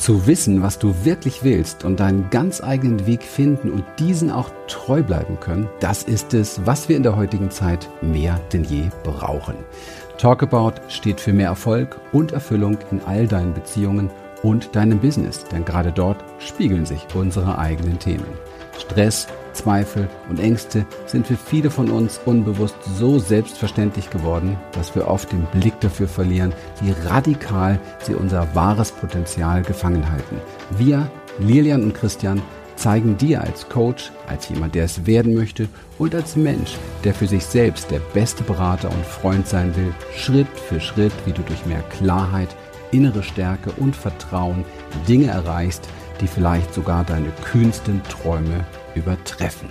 Zu wissen, was du wirklich willst und deinen ganz eigenen Weg finden und diesen auch treu bleiben können, das ist es, was wir in der heutigen Zeit mehr denn je brauchen. Talkabout steht für mehr Erfolg und Erfüllung in all deinen Beziehungen und deinem Business, denn gerade dort spiegeln sich unsere eigenen Themen. Stress, Zweifel und Ängste sind für viele von uns unbewusst so selbstverständlich geworden, dass wir oft den Blick dafür verlieren, wie radikal sie unser wahres Potenzial gefangen halten. Wir, Lilian und Christian, zeigen dir als Coach, als jemand, der es werden möchte und als Mensch, der für sich selbst der beste Berater und Freund sein will, Schritt für Schritt, wie du durch mehr Klarheit, innere Stärke und Vertrauen Dinge erreichst, die vielleicht sogar deine kühnsten Träume übertreffen.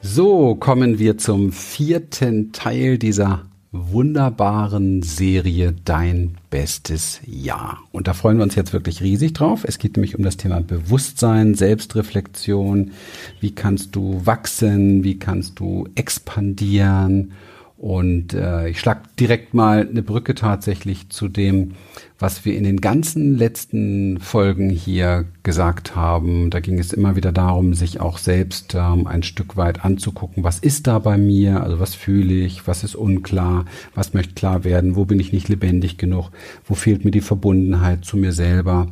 So kommen wir zum vierten Teil dieser wunderbaren Serie Dein bestes Jahr. Und da freuen wir uns jetzt wirklich riesig drauf. Es geht nämlich um das Thema Bewusstsein, Selbstreflexion. Wie kannst du wachsen? Wie kannst du expandieren? Und äh, ich schlag direkt mal eine Brücke tatsächlich zu dem, was wir in den ganzen letzten Folgen hier gesagt haben. Da ging es immer wieder darum, sich auch selbst ähm, ein Stück weit anzugucken, was ist da bei mir, also was fühle ich, was ist unklar, was möchte klar werden, wo bin ich nicht lebendig genug, wo fehlt mir die Verbundenheit zu mir selber.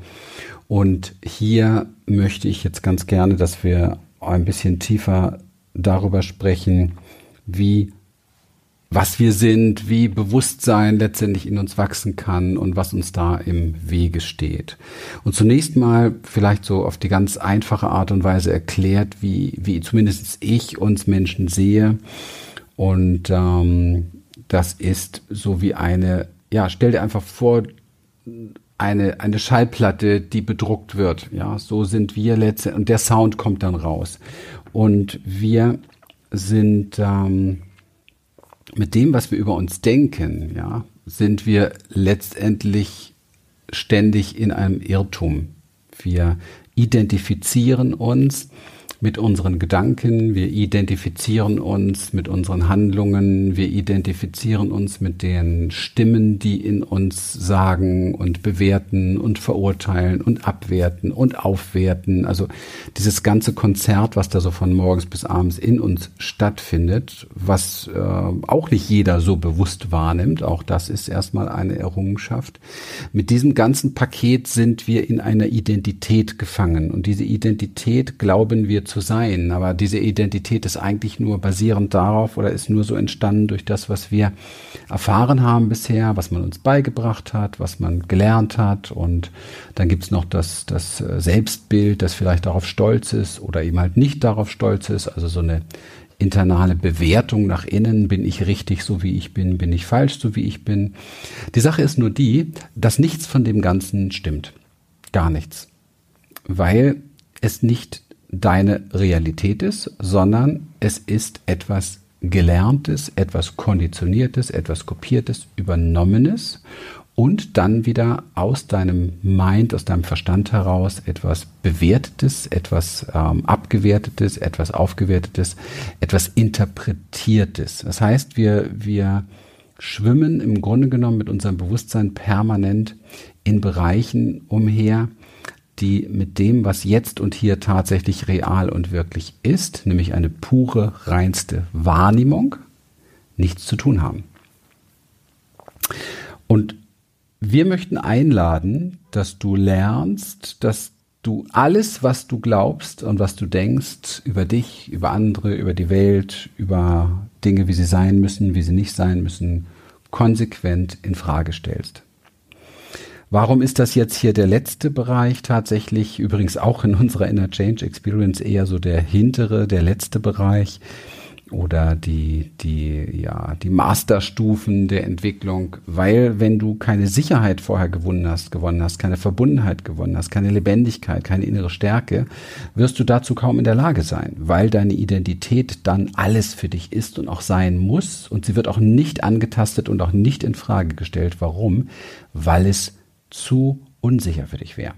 Und hier möchte ich jetzt ganz gerne, dass wir ein bisschen tiefer darüber sprechen, wie was wir sind, wie Bewusstsein letztendlich in uns wachsen kann und was uns da im Wege steht. Und zunächst mal vielleicht so auf die ganz einfache Art und Weise erklärt, wie, wie zumindest ich uns Menschen sehe. Und ähm, das ist so wie eine, ja, stell dir einfach vor, eine, eine Schallplatte, die bedruckt wird. Ja, so sind wir letztendlich, und der Sound kommt dann raus. Und wir sind, ähm, mit dem, was wir über uns denken, ja, sind wir letztendlich ständig in einem Irrtum. Wir identifizieren uns mit unseren Gedanken, wir identifizieren uns mit unseren Handlungen, wir identifizieren uns mit den Stimmen, die in uns sagen und bewerten und verurteilen und abwerten und aufwerten. Also dieses ganze Konzert, was da so von morgens bis abends in uns stattfindet, was äh, auch nicht jeder so bewusst wahrnimmt, auch das ist erstmal eine Errungenschaft. Mit diesem ganzen Paket sind wir in einer Identität gefangen und diese Identität glauben wir zu sein. Aber diese Identität ist eigentlich nur basierend darauf oder ist nur so entstanden durch das, was wir erfahren haben bisher, was man uns beigebracht hat, was man gelernt hat. Und dann gibt's noch das, das Selbstbild, das vielleicht darauf stolz ist oder eben halt nicht darauf stolz ist. Also so eine internale Bewertung nach innen, bin ich richtig so wie ich bin, bin ich falsch so wie ich bin. Die Sache ist nur die, dass nichts von dem Ganzen stimmt. Gar nichts. Weil es nicht deine Realität ist, sondern es ist etwas Gelerntes, etwas Konditioniertes, etwas Kopiertes, Übernommenes und dann wieder aus deinem Mind, aus deinem Verstand heraus etwas Bewertetes, etwas ähm, Abgewertetes, etwas Aufgewertetes, etwas Interpretiertes. Das heißt, wir, wir schwimmen im Grunde genommen mit unserem Bewusstsein permanent in Bereichen umher, die mit dem, was jetzt und hier tatsächlich real und wirklich ist, nämlich eine pure, reinste Wahrnehmung, nichts zu tun haben. Und wir möchten einladen, dass du lernst, dass du alles, was du glaubst und was du denkst über dich, über andere, über die Welt, über Dinge, wie sie sein müssen, wie sie nicht sein müssen, konsequent in Frage stellst. Warum ist das jetzt hier der letzte Bereich tatsächlich? Übrigens auch in unserer Inner Change Experience eher so der hintere, der letzte Bereich oder die, die, ja, die Masterstufen der Entwicklung, weil wenn du keine Sicherheit vorher gewonnen hast, gewonnen hast, keine Verbundenheit gewonnen hast, keine Lebendigkeit, keine innere Stärke, wirst du dazu kaum in der Lage sein, weil deine Identität dann alles für dich ist und auch sein muss und sie wird auch nicht angetastet und auch nicht in Frage gestellt. Warum? Weil es zu unsicher für dich wäre.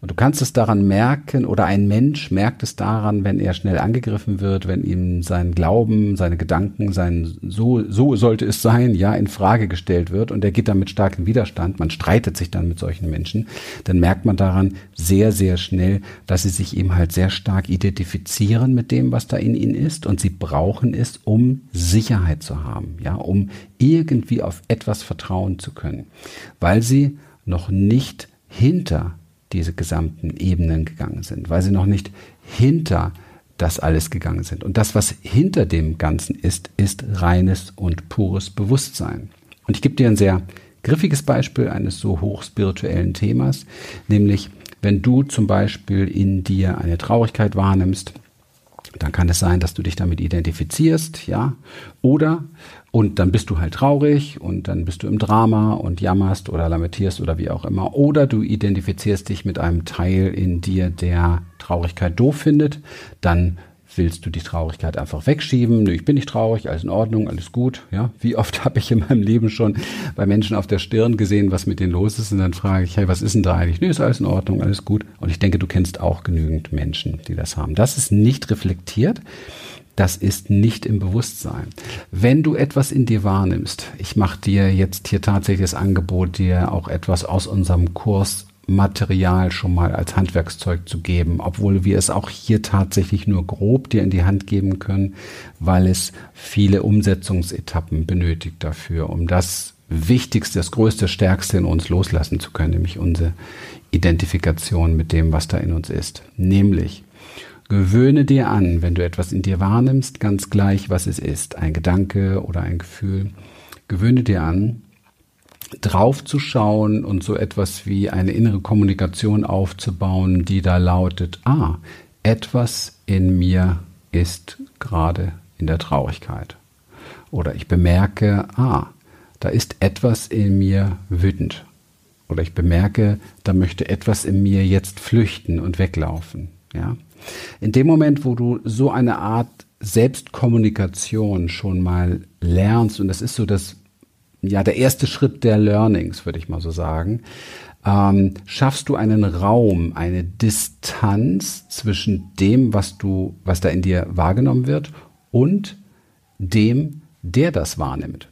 Und du kannst es daran merken, oder ein Mensch merkt es daran, wenn er schnell angegriffen wird, wenn ihm sein Glauben, seine Gedanken, sein so, so sollte es sein, ja, in Frage gestellt wird und er geht dann mit starkem Widerstand, man streitet sich dann mit solchen Menschen, dann merkt man daran sehr, sehr schnell, dass sie sich eben halt sehr stark identifizieren mit dem, was da in ihnen ist und sie brauchen es, um Sicherheit zu haben, ja, um irgendwie auf etwas vertrauen zu können, weil sie noch nicht hinter diese gesamten Ebenen gegangen sind, weil sie noch nicht hinter das alles gegangen sind. Und das, was hinter dem Ganzen ist, ist reines und pures Bewusstsein. Und ich gebe dir ein sehr griffiges Beispiel eines so hochspirituellen Themas, nämlich wenn du zum Beispiel in dir eine Traurigkeit wahrnimmst, dann kann es sein, dass du dich damit identifizierst, ja, oder und dann bist du halt traurig und dann bist du im Drama und jammerst oder lamentierst oder wie auch immer. Oder du identifizierst dich mit einem Teil in dir, der Traurigkeit doof findet. Dann willst du die Traurigkeit einfach wegschieben. Nö, ich bin nicht traurig, alles in Ordnung, alles gut. Ja, wie oft habe ich in meinem Leben schon bei Menschen auf der Stirn gesehen, was mit denen los ist, und dann frage ich, hey, was ist denn da eigentlich? Nö, ist alles in Ordnung, alles gut. Und ich denke, du kennst auch genügend Menschen, die das haben. Das ist nicht reflektiert. Das ist nicht im Bewusstsein. Wenn du etwas in dir wahrnimmst, ich mache dir jetzt hier tatsächlich das Angebot, dir auch etwas aus unserem Kurs Material schon mal als Handwerkszeug zu geben, obwohl wir es auch hier tatsächlich nur grob dir in die Hand geben können, weil es viele Umsetzungsetappen benötigt dafür, um das Wichtigste, das Größte, Stärkste in uns loslassen zu können, nämlich unsere Identifikation mit dem, was da in uns ist. Nämlich, gewöhne dir an, wenn du etwas in dir wahrnimmst, ganz gleich, was es ist, ein Gedanke oder ein Gefühl, gewöhne dir an, drauf zu schauen und so etwas wie eine innere Kommunikation aufzubauen, die da lautet, ah, etwas in mir ist gerade in der Traurigkeit. Oder ich bemerke, ah, da ist etwas in mir wütend. Oder ich bemerke, da möchte etwas in mir jetzt flüchten und weglaufen. Ja? In dem Moment, wo du so eine Art Selbstkommunikation schon mal lernst, und das ist so das ja, der erste Schritt der Learnings, würde ich mal so sagen, ähm, schaffst du einen Raum, eine Distanz zwischen dem, was du, was da in dir wahrgenommen wird und dem, der das wahrnimmt.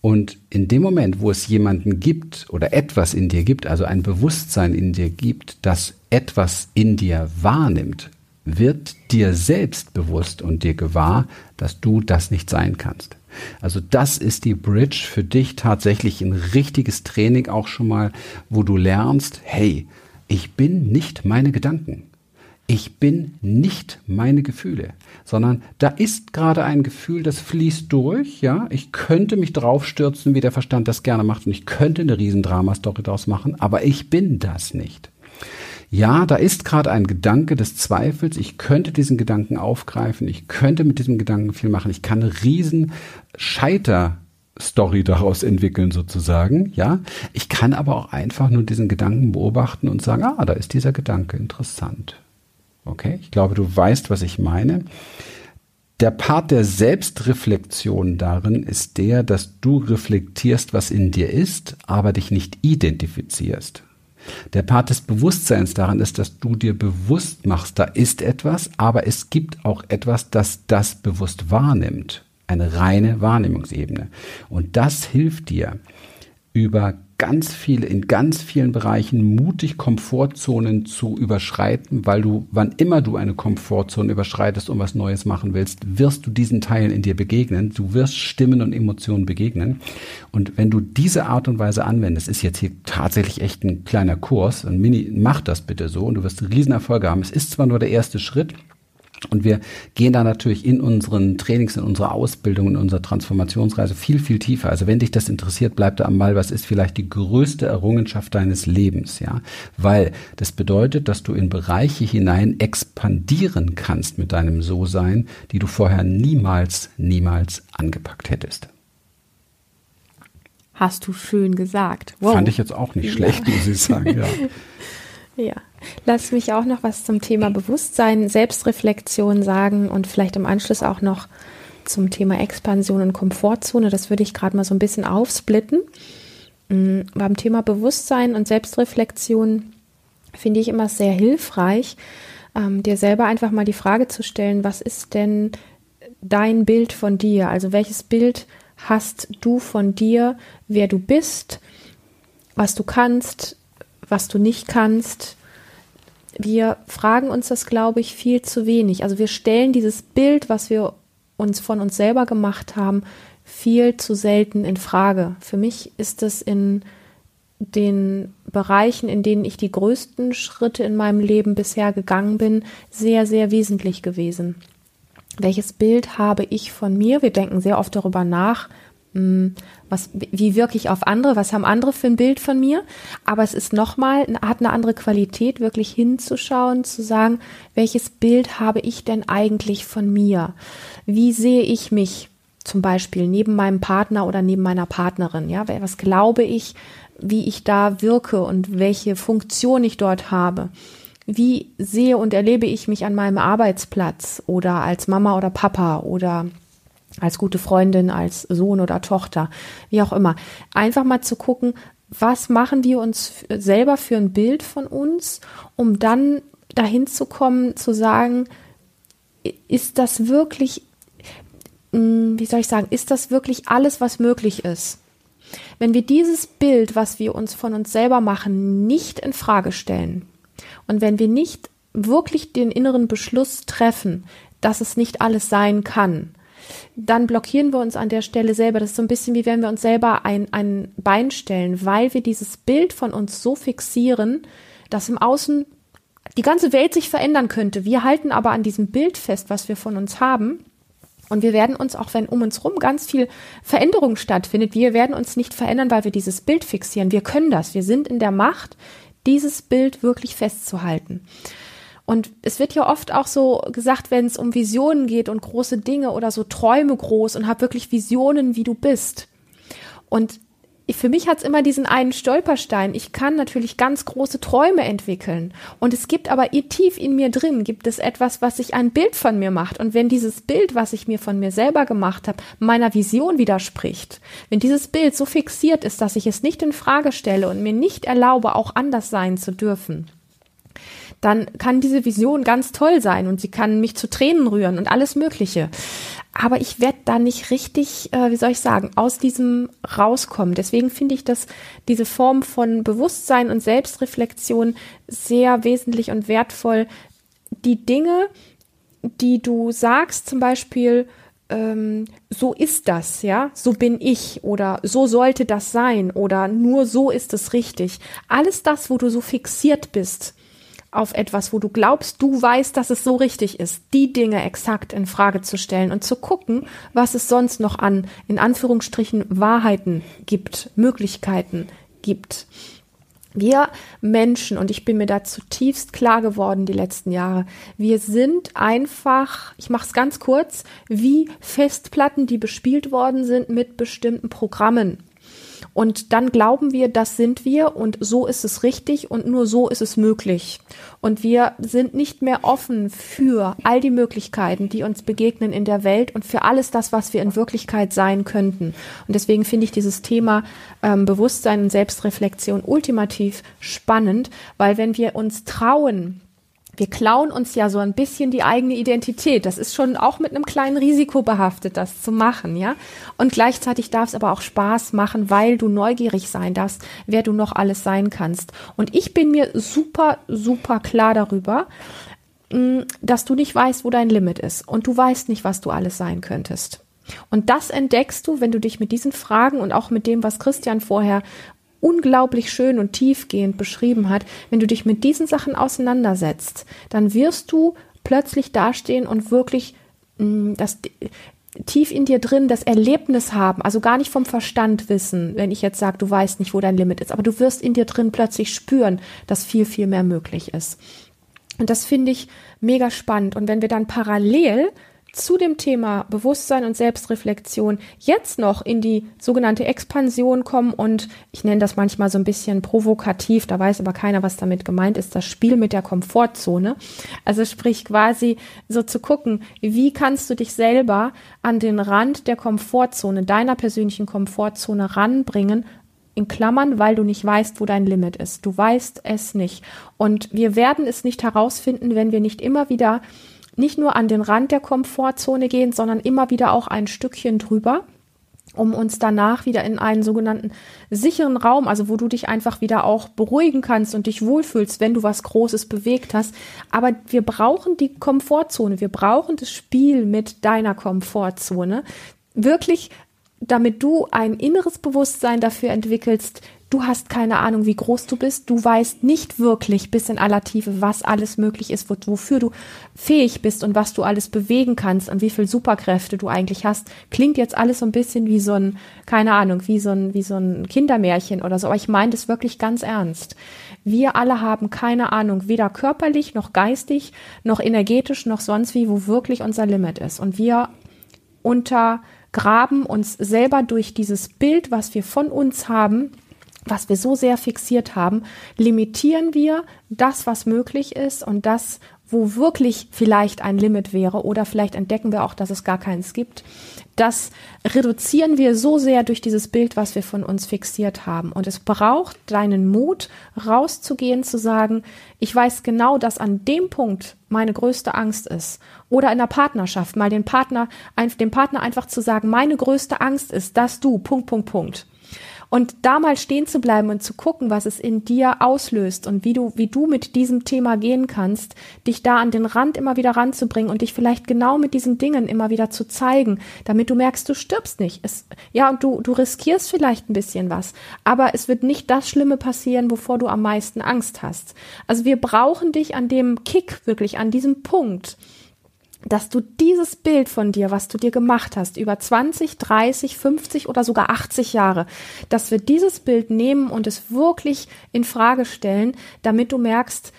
Und in dem Moment, wo es jemanden gibt oder etwas in dir gibt, also ein Bewusstsein in dir gibt, das etwas in dir wahrnimmt, wird dir selbst bewusst und dir gewahr, dass du das nicht sein kannst. Also das ist die Bridge für dich tatsächlich ein richtiges Training auch schon mal, wo du lernst, hey, ich bin nicht meine Gedanken. Ich bin nicht meine Gefühle, sondern da ist gerade ein Gefühl, das fließt durch, ja. Ich könnte mich draufstürzen, wie der Verstand das gerne macht und ich könnte eine Riesendrama-Story daraus machen, aber ich bin das nicht ja, da ist gerade ein Gedanke des Zweifels, ich könnte diesen Gedanken aufgreifen, ich könnte mit diesem Gedanken viel machen, ich kann eine riesen Scheiter Story daraus entwickeln sozusagen, ja. Ich kann aber auch einfach nur diesen Gedanken beobachten und sagen, ah, da ist dieser Gedanke interessant. Okay, ich glaube, du weißt, was ich meine. Der Part der Selbstreflexion darin ist der, dass du reflektierst, was in dir ist, aber dich nicht identifizierst. Der Part des Bewusstseins daran ist, dass du dir bewusst machst, da ist etwas, aber es gibt auch etwas, das das bewusst wahrnimmt. Eine reine Wahrnehmungsebene. Und das hilft dir, über ganz viele, in ganz vielen Bereichen mutig Komfortzonen zu überschreiten, weil du, wann immer du eine Komfortzone überschreitest und was Neues machen willst, wirst du diesen Teilen in dir begegnen. Du wirst Stimmen und Emotionen begegnen. Und wenn du diese Art und Weise anwendest, ist jetzt hier tatsächlich echt ein kleiner Kurs, ein Mini, mach das bitte so und du wirst Riesenerfolge haben. Es ist zwar nur der erste Schritt, und wir gehen da natürlich in unseren Trainings, in unserer Ausbildung, in unserer Transformationsreise viel, viel tiefer. Also wenn dich das interessiert, bleib da am Ball. Was ist vielleicht die größte Errungenschaft deines Lebens? Ja, weil das bedeutet, dass du in Bereiche hinein expandieren kannst mit deinem So-Sein, die du vorher niemals, niemals angepackt hättest. Hast du schön gesagt. Wow. Fand ich jetzt auch nicht schlecht, ja. muss ich sagen. Ja. Ja, lass mich auch noch was zum Thema Bewusstsein, Selbstreflexion sagen und vielleicht im Anschluss auch noch zum Thema Expansion und Komfortzone. Das würde ich gerade mal so ein bisschen aufsplitten. Mhm, beim Thema Bewusstsein und Selbstreflexion finde ich immer sehr hilfreich, ähm, dir selber einfach mal die Frage zu stellen, was ist denn dein Bild von dir? Also welches Bild hast du von dir, wer du bist, was du kannst, was du nicht kannst? Wir fragen uns das, glaube ich, viel zu wenig. Also wir stellen dieses Bild, was wir uns von uns selber gemacht haben, viel zu selten in Frage. Für mich ist es in den Bereichen, in denen ich die größten Schritte in meinem Leben bisher gegangen bin, sehr, sehr wesentlich gewesen. Welches Bild habe ich von mir? Wir denken sehr oft darüber nach, was, wie wirke ich auf andere? Was haben andere für ein Bild von mir? Aber es ist nochmal, hat eine andere Qualität, wirklich hinzuschauen, zu sagen, welches Bild habe ich denn eigentlich von mir? Wie sehe ich mich zum Beispiel neben meinem Partner oder neben meiner Partnerin? Ja, was glaube ich, wie ich da wirke und welche Funktion ich dort habe. Wie sehe und erlebe ich mich an meinem Arbeitsplatz oder als Mama oder Papa oder als gute Freundin, als Sohn oder Tochter, wie auch immer. Einfach mal zu gucken, was machen wir uns selber für ein Bild von uns, um dann dahin zu kommen, zu sagen, ist das wirklich, hm, wie soll ich sagen, ist das wirklich alles, was möglich ist? Wenn wir dieses Bild, was wir uns von uns selber machen, nicht in Frage stellen und wenn wir nicht wirklich den inneren Beschluss treffen, dass es nicht alles sein kann, dann blockieren wir uns an der Stelle selber. Das ist so ein bisschen wie wenn wir uns selber ein, ein Bein stellen, weil wir dieses Bild von uns so fixieren, dass im Außen die ganze Welt sich verändern könnte. Wir halten aber an diesem Bild fest, was wir von uns haben und wir werden uns, auch wenn um uns rum ganz viel Veränderung stattfindet, wir werden uns nicht verändern, weil wir dieses Bild fixieren. Wir können das. Wir sind in der Macht, dieses Bild wirklich festzuhalten. Und es wird ja oft auch so gesagt, wenn es um Visionen geht und große Dinge oder so Träume groß und hab wirklich Visionen, wie du bist. Und für mich hat es immer diesen einen Stolperstein. Ich kann natürlich ganz große Träume entwickeln. Und es gibt aber tief in mir drin, gibt es etwas, was sich ein Bild von mir macht. Und wenn dieses Bild, was ich mir von mir selber gemacht habe, meiner Vision widerspricht, wenn dieses Bild so fixiert ist, dass ich es nicht in Frage stelle und mir nicht erlaube, auch anders sein zu dürfen, dann kann diese Vision ganz toll sein und sie kann mich zu Tränen rühren und alles Mögliche aber ich werde da nicht richtig, äh, wie soll ich sagen, aus diesem rauskommen. Deswegen finde ich, dass diese Form von Bewusstsein und Selbstreflexion sehr wesentlich und wertvoll. Die Dinge, die du sagst, zum Beispiel, ähm, so ist das, ja, so bin ich oder so sollte das sein oder nur so ist es richtig. Alles das, wo du so fixiert bist, auf etwas, wo du glaubst, du weißt, dass es so richtig ist, die Dinge exakt in Frage zu stellen und zu gucken, was es sonst noch an, in Anführungsstrichen, Wahrheiten gibt, Möglichkeiten gibt. Wir Menschen, und ich bin mir da zutiefst klar geworden die letzten Jahre, wir sind einfach, ich mache es ganz kurz, wie Festplatten, die bespielt worden sind mit bestimmten Programmen. Und dann glauben wir, das sind wir und so ist es richtig und nur so ist es möglich. Und wir sind nicht mehr offen für all die Möglichkeiten, die uns begegnen in der Welt und für alles das, was wir in Wirklichkeit sein könnten. Und deswegen finde ich dieses Thema ähm, Bewusstsein und Selbstreflexion ultimativ spannend, weil wenn wir uns trauen, wir klauen uns ja so ein bisschen die eigene Identität. Das ist schon auch mit einem kleinen Risiko behaftet, das zu machen, ja. Und gleichzeitig darf es aber auch Spaß machen, weil du neugierig sein darfst, wer du noch alles sein kannst. Und ich bin mir super, super klar darüber, mm, dass du nicht weißt, wo dein Limit ist. Und du weißt nicht, was du alles sein könntest. Und das entdeckst du, wenn du dich mit diesen Fragen und auch mit dem, was Christian vorher unglaublich schön und tiefgehend beschrieben hat, wenn du dich mit diesen Sachen auseinandersetzt, dann wirst du plötzlich dastehen und wirklich mh, mm, das tief in dir drin das Erlebnis haben, also gar nicht vom Verstand wissen, wenn ich jetzt sage, du weißt nicht, wo dein Limit ist, aber du wirst in dir drin plötzlich spüren, dass viel, viel mehr möglich ist. Und das finde ich mega spannend. Und wenn wir dann parallel zu dem Thema Bewusstsein und Selbstreflexion jetzt noch in die sogenannte Expansion kommen und ich nenne das manchmal so ein bisschen provokativ, da weiß aber keiner, was damit gemeint ist, das Spiel mit der Komfortzone. Also sprich quasi so zu gucken, wie kannst du dich selber an den Rand der Komfortzone, deiner persönlichen Komfortzone ranbringen, in Klammern, weil du nicht weißt, wo dein Limit ist. Du weißt es nicht. Und wir werden es nicht herausfinden, wenn wir nicht immer wieder nicht nur an den Rand der Komfortzone gehen, sondern immer wieder auch ein Stückchen drüber um uns danach wieder in einen sogenannten sicheren Raum, also wo du dich einfach wieder auch beruhigen kannst und dich wohlfühlst, wenn du was Großes bewegt hast. Aber wir brauchen die Komfortzone, wir brauchen das Spiel mit deiner Komfortzone. Wirklich damit du ein inneres Bewusstsein dafür entwickelst, Du hast keine Ahnung, wie groß du bist. Du weißt nicht wirklich bis in aller Tiefe, was alles möglich ist, wofür du fähig bist und was du alles bewegen kannst und wie viel Superkräfte du eigentlich hast. Klingt jetzt alles so ein bisschen wie so ein, keine Ahnung, wie so ein, wie so ein Kindermärchen oder so. Aber ich meine das wirklich ganz ernst. Wir alle haben keine Ahnung, weder körperlich noch geistig noch energetisch noch sonst wie, wo wirklich unser Limit ist. Und wir untergraben uns selber durch dieses Bild, was wir von uns haben, was wir so sehr fixiert haben, limitieren wir das, was möglich ist und das, wo wirklich vielleicht ein Limit wäre oder vielleicht entdecken wir auch, dass es gar keins gibt. Das reduzieren wir so sehr durch dieses Bild, was wir von uns fixiert haben. Und es braucht deinen Mut, rauszugehen, zu sagen, ich weiß genau, dass an dem Punkt meine größte Angst ist. Oder in der Partnerschaft mal den Partner, dem Partner einfach zu sagen, meine größte Angst ist, dass du, Punkt, Punkt, Punkt. Und da mal stehen zu bleiben und zu gucken, was es in dir auslöst und wie du, wie du mit diesem Thema gehen kannst, dich da an den Rand immer wieder ranzubringen und dich vielleicht genau mit diesen Dingen immer wieder zu zeigen, damit du merkst, du stirbst nicht. Es, ja, und du, du riskierst vielleicht ein bisschen was, aber es wird nicht das Schlimme passieren, wovor du am meisten Angst hast. Also wir brauchen dich an dem Kick, wirklich an diesem Punkt, dass du dieses Bild von dir, was du dir gemacht hast, über 20, 30, 50 oder sogar 80 Jahre, dass wir dieses Bild nehmen und es wirklich in Frage stellen, damit du merkst,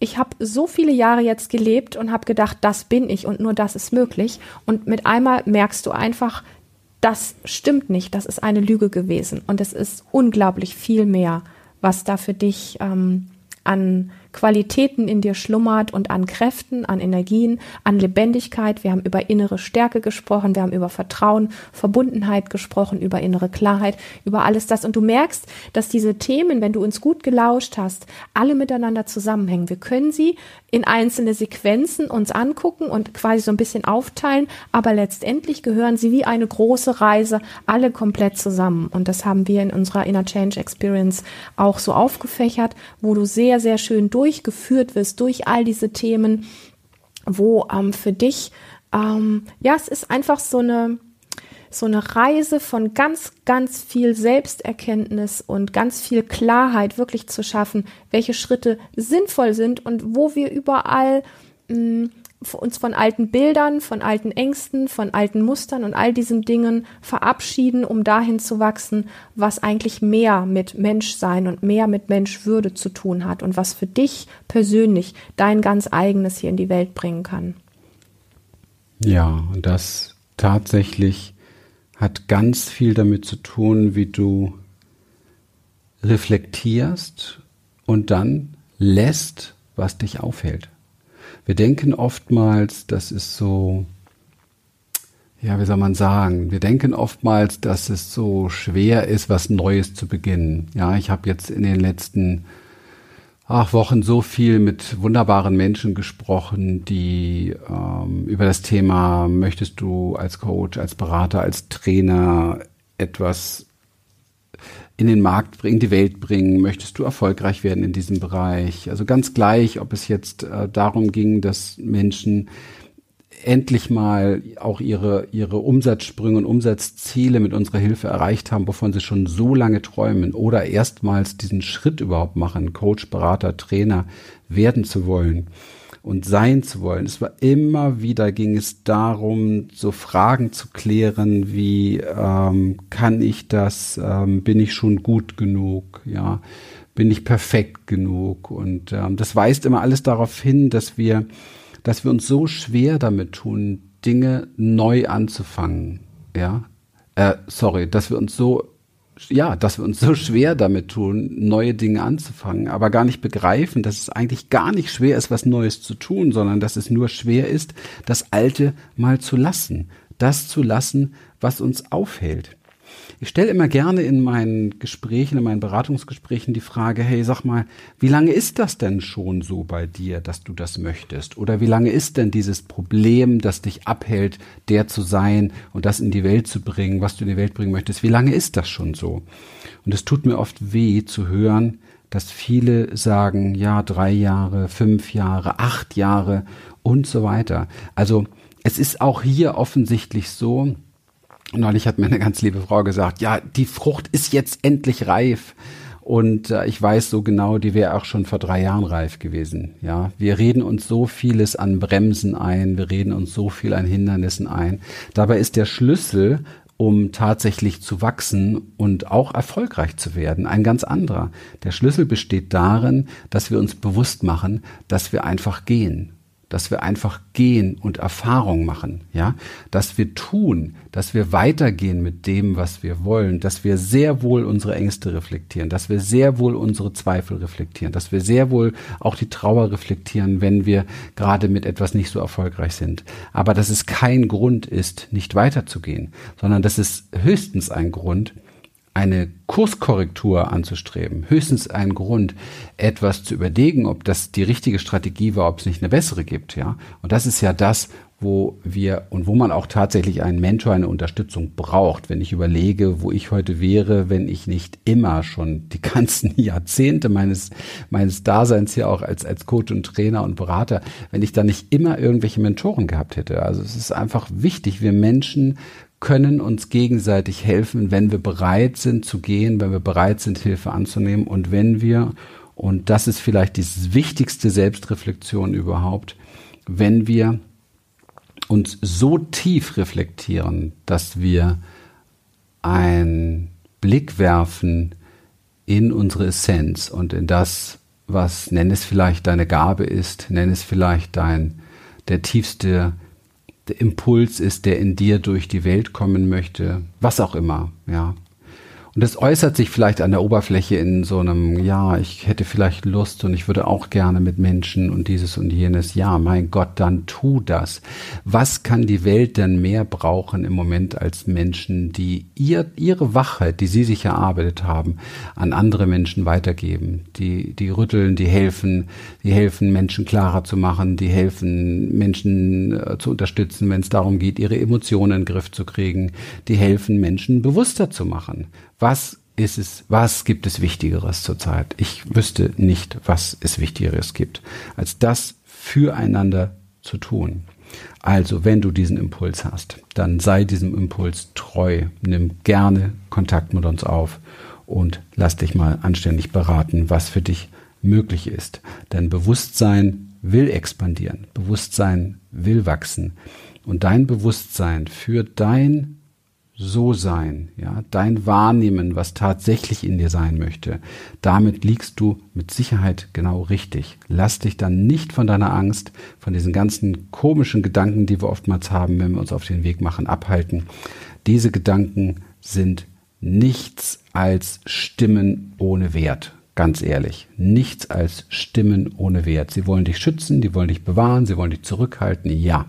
ich habe so viele Jahre jetzt gelebt und habe gedacht, das bin ich und nur das ist möglich. Und mit einmal merkst du einfach, das stimmt nicht, das ist eine Lüge gewesen. Und es ist unglaublich viel mehr, was da für dich ähm, an Qualitäten in dir schlummert und an Kräften, an Energien, an Lebendigkeit. Wir haben über innere Stärke gesprochen, wir haben über Vertrauen, Verbundenheit gesprochen, über innere Klarheit, über alles das. Und du merkst, dass diese Themen, wenn du uns gut gelauscht hast, alle miteinander zusammenhängen. Wir können sie in einzelne Sequenzen uns angucken und quasi so ein bisschen aufteilen, aber letztendlich gehören sie wie eine große Reise alle komplett zusammen. Und das haben wir in unserer Inner Change Experience auch so aufgefächert, wo du sehr, sehr schön durch durchgeführt wirst durch all diese Themen, wo ähm, für dich, ähm, ja, es ist einfach so eine, so eine Reise von ganz, ganz viel Selbsterkenntnis und ganz viel Klarheit wirklich zu schaffen, welche Schritte sinnvoll sind und wo wir überall mh, hm, uns von alten Bildern, von alten Ängsten, von alten Mustern und all diesen Dingen verabschieden, um dahin zu wachsen, was eigentlich mehr mit Menschsein und mehr mit Menschwürde zu tun hat und was für dich persönlich dein ganz eigenes hier in die Welt bringen kann. Ja, das tatsächlich hat ganz viel damit zu tun, wie du reflektierst und dann lässt, was dich aufhält. Wir denken oftmals, das ist so, ja, wie soll man sagen? Wir denken oftmals, dass es so schwer ist, was Neues zu beginnen. Ja, ich habe jetzt in den letzten ach, Wochen so viel mit wunderbaren Menschen gesprochen, die ähm, über das Thema, möchtest du als Coach, als Berater, als Trainer etwas in den Markt bringen, die Welt bringen? Möchtest du erfolgreich werden in diesem Bereich? Also ganz gleich, ob es jetzt äh, darum ging, dass Menschen endlich mal auch ihre, ihre Umsatzsprünge und Umsatzziele mit unserer Hilfe erreicht haben, wovon sie schon so lange träumen oder erstmals diesen Schritt überhaupt machen, Coach, Berater, Trainer werden zu wollen und sein zu wollen. Es war immer wieder ging es darum, so Fragen zu klären, wie ähm, kann ich das, ähm, bin ich schon gut genug, ja, bin ich perfekt genug und ähm, das weist immer alles darauf hin, dass wir, dass wir uns so schwer damit tun, Dinge neu anzufangen, ja, äh, sorry, dass wir uns so ja, dass wir uns so schwer damit tun, neue Dinge anzufangen, aber gar nicht begreifen, dass es eigentlich gar nicht schwer ist, was Neues zu tun, sondern dass es nur schwer ist, das Alte mal zu lassen, das zu lassen, was uns aufhält. Ich stelle immer gerne in meinen Gesprächen, in meinen Beratungsgesprächen die Frage, hey, sag mal, wie lange ist das denn schon so bei dir, dass du das möchtest? Oder wie lange ist denn dieses Problem, das dich abhält, der zu sein und das in die Welt zu bringen, was du in die Welt bringen möchtest? Wie lange ist das schon so? Und es tut mir oft weh zu hören, dass viele sagen, ja, drei Jahre, fünf Jahre, acht Jahre und so weiter. Also es ist auch hier offensichtlich so, neulich hat mir eine ganz liebe Frau gesagt, ja, die Frucht ist jetzt endlich reif. Und äh, ich weiß so genau, die wäre auch schon vor drei Jahren reif gewesen. Ja, wir reden uns so vieles an Bremsen ein, wir reden uns so viel an Hindernissen ein. Dabei ist der Schlüssel, um tatsächlich zu wachsen und auch erfolgreich zu werden, ein ganz anderer. Der Schlüssel besteht darin, dass wir uns bewusst machen, dass wir einfach gehen dass wir einfach gehen und Erfahrung machen, ja, dass wir tun, dass wir weitergehen mit dem, was wir wollen, dass wir sehr wohl unsere Ängste reflektieren, dass wir sehr wohl unsere Zweifel reflektieren, dass wir sehr wohl auch die Trauer reflektieren, wenn wir gerade mit etwas nicht so erfolgreich sind. Aber dass es kein Grund ist, nicht weiterzugehen, sondern das ist höchstens ein Grund, eine Kurskorrektur anzustreben, höchstens ein Grund, etwas zu überlegen, ob das die richtige Strategie war, ob es nicht eine bessere gibt, ja. Und das ist ja das, wo wir und wo man auch tatsächlich einen Mentor, eine Unterstützung braucht. Wenn ich überlege, wo ich heute wäre, wenn ich nicht immer schon die ganzen Jahrzehnte meines, meines Daseins hier auch als, als Coach und Trainer und Berater, wenn ich da nicht immer irgendwelche Mentoren gehabt hätte. Also es ist einfach wichtig, wir Menschen können uns gegenseitig helfen, wenn wir bereit sind zu gehen, wenn wir bereit sind, Hilfe anzunehmen. Und wenn wir, und das ist vielleicht die wichtigste Selbstreflexion überhaupt, wenn wir uns so tief reflektieren, dass wir einen Blick werfen in unsere Essenz und in das, was nenn es vielleicht deine Gabe ist, nenn es vielleicht dein der tiefste der Impuls ist, der in dir durch die Welt kommen möchte, was auch immer, ja. Und das äußert sich vielleicht an der Oberfläche in so einem, ja, ich hätte vielleicht Lust und ich würde auch gerne mit Menschen und dieses und jenes. Ja, mein Gott, dann tu das. Was kann die Welt denn mehr brauchen im Moment als Menschen, die ihr, ihre Wachheit, die sie sich erarbeitet haben, an andere Menschen weitergeben? Die, die rütteln, die helfen, die helfen Menschen klarer zu machen, die helfen Menschen äh, zu unterstützen, wenn es darum geht, ihre Emotionen in den Griff zu kriegen, die helfen Menschen bewusster zu machen was ist es, was gibt es Wichtigeres zurzeit? Ich wüsste nicht, was es Wichtigeres gibt, als das füreinander zu tun. Also, wenn du diesen Impuls hast, dann sei diesem Impuls treu. Nimm gerne Kontakt mit uns auf und lass dich mal anständig beraten, was für dich möglich ist. Denn Bewusstsein will expandieren, Bewusstsein will wachsen. Und dein Bewusstsein für dein so sein, ja, dein Wahrnehmen, was tatsächlich in dir sein möchte, damit liegst du mit Sicherheit genau richtig. Lass dich dann nicht von deiner Angst, von diesen ganzen komischen Gedanken, die wir oftmals haben, wenn wir uns auf den Weg machen, abhalten. Diese Gedanken sind nichts als Stimmen ohne Wert. Ganz ehrlich, nichts als Stimmen ohne Wert. Sie wollen dich schützen, die wollen dich bewahren, sie wollen dich zurückhalten, ja.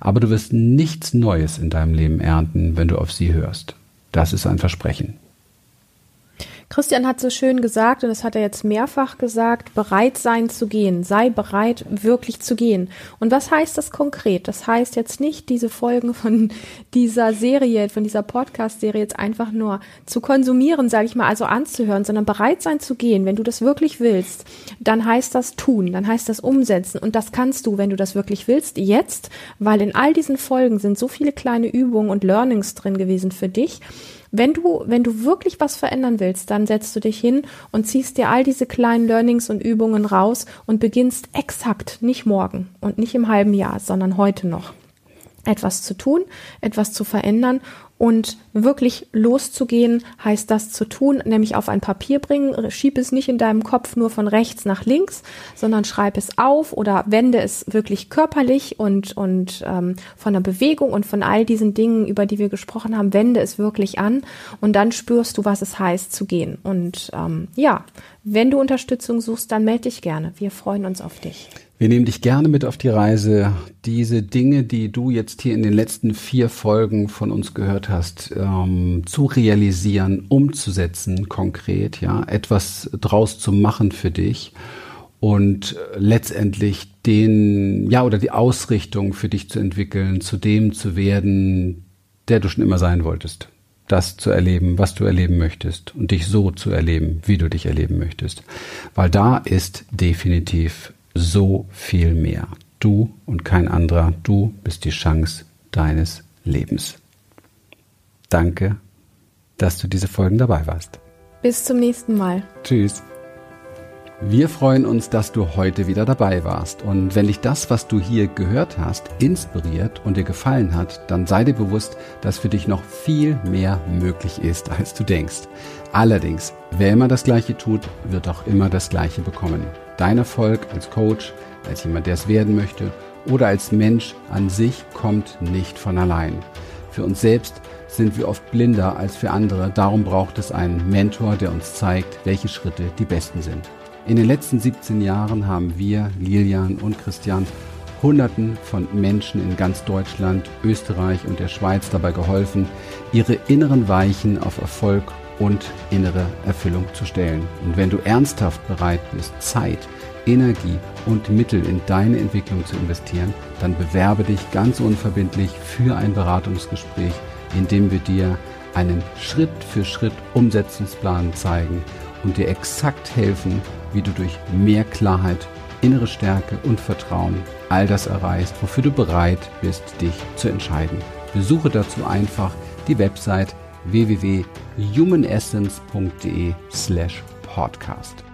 Aber du wirst nichts Neues in deinem Leben ernten, wenn du auf sie hörst. Das ist ein Versprechen. Christian hat so schön gesagt, und das hat er jetzt mehrfach gesagt, bereit sein zu gehen. Sei bereit, wirklich zu gehen. Und was heißt das konkret? Das heißt jetzt nicht, diese Folgen von dieser Serie, von dieser Podcast-Serie jetzt einfach nur zu konsumieren, sage ich mal, also anzuhören, sondern bereit sein zu gehen. Wenn du das wirklich willst, dann heißt das tun, dann heißt das umsetzen. Und das kannst du, wenn du das wirklich willst, jetzt, weil in all diesen Folgen sind so viele kleine Übungen und Learnings drin gewesen für dich wenn du, wenn du wirklich was verändern willst, dann setzt du dich hin und ziehst dir all diese kleinen Learnings und Übungen raus und beginnst exakt, nicht morgen und nicht im halben Jahr, sondern heute noch etwas zu tun, etwas zu verändern und wirklich loszugehen, heißt das zu tun, nämlich auf ein Papier bringen. Schieb es nicht in deinem Kopf nur von rechts nach links, sondern schreib es auf oder wende es wirklich körperlich und, und ähm, von der Bewegung und von all diesen Dingen, über die wir gesprochen haben, wende es wirklich an und dann spürst du, was es heißt zu gehen. Und ähm, ja, Wenn du Unterstützung suchst, dann melde dich gerne. Wir freuen uns auf dich. Wir nehmen dich gerne mit auf die Reise, diese Dinge, die du jetzt hier in den letzten vier Folgen von uns gehört hast, ähm, zu realisieren, umzusetzen, konkret, ja, etwas draus zu machen für dich und letztendlich den, ja, oder die Ausrichtung für dich zu entwickeln, zu dem zu werden, der du schon immer sein wolltest. Das zu erleben, was du erleben möchtest und dich so zu erleben, wie du dich erleben möchtest. Weil da ist definitiv so viel mehr. Du und kein anderer, du bist die Chance deines Lebens. Danke, dass du diese Folgen dabei warst. Bis zum nächsten Mal. Tschüss. Wir freuen uns, dass du heute wieder dabei warst. Und wenn dich das, was du hier gehört hast, inspiriert und dir gefallen hat, dann sei dir bewusst, dass für dich noch viel mehr möglich ist, als du denkst. Allerdings, wer immer das Gleiche tut, wird auch immer das Gleiche bekommen. Dein Erfolg als Coach, als jemand, der es werden möchte oder als Mensch an sich kommt nicht von allein. Für uns selbst sind wir oft blinder als für andere. Darum braucht es einen Mentor, der uns zeigt, welche Schritte die besten sind. In den letzten 17 Jahren haben wir, Lilian und Christian, Hunderten von Menschen in ganz Deutschland, Österreich und der Schweiz dabei geholfen, ihre inneren Weichen auf Erfolg und innere Erfüllung zu stellen. Und wenn du ernsthaft bereit bist, Zeit, Energie und Mittel in deine Entwicklung zu investieren, dann bewerbe dich ganz unverbindlich für ein Beratungsgespräch, in dem wir dir einen Schritt für Schritt Umsetzungsplan zeigen und dir exakt helfen, wie du durch mehr Klarheit, innere Stärke und Vertrauen all das erreichst, wofür du bereit bist, dich zu entscheiden. Besuche dazu einfach die Website www.humanessence.de slash podcast.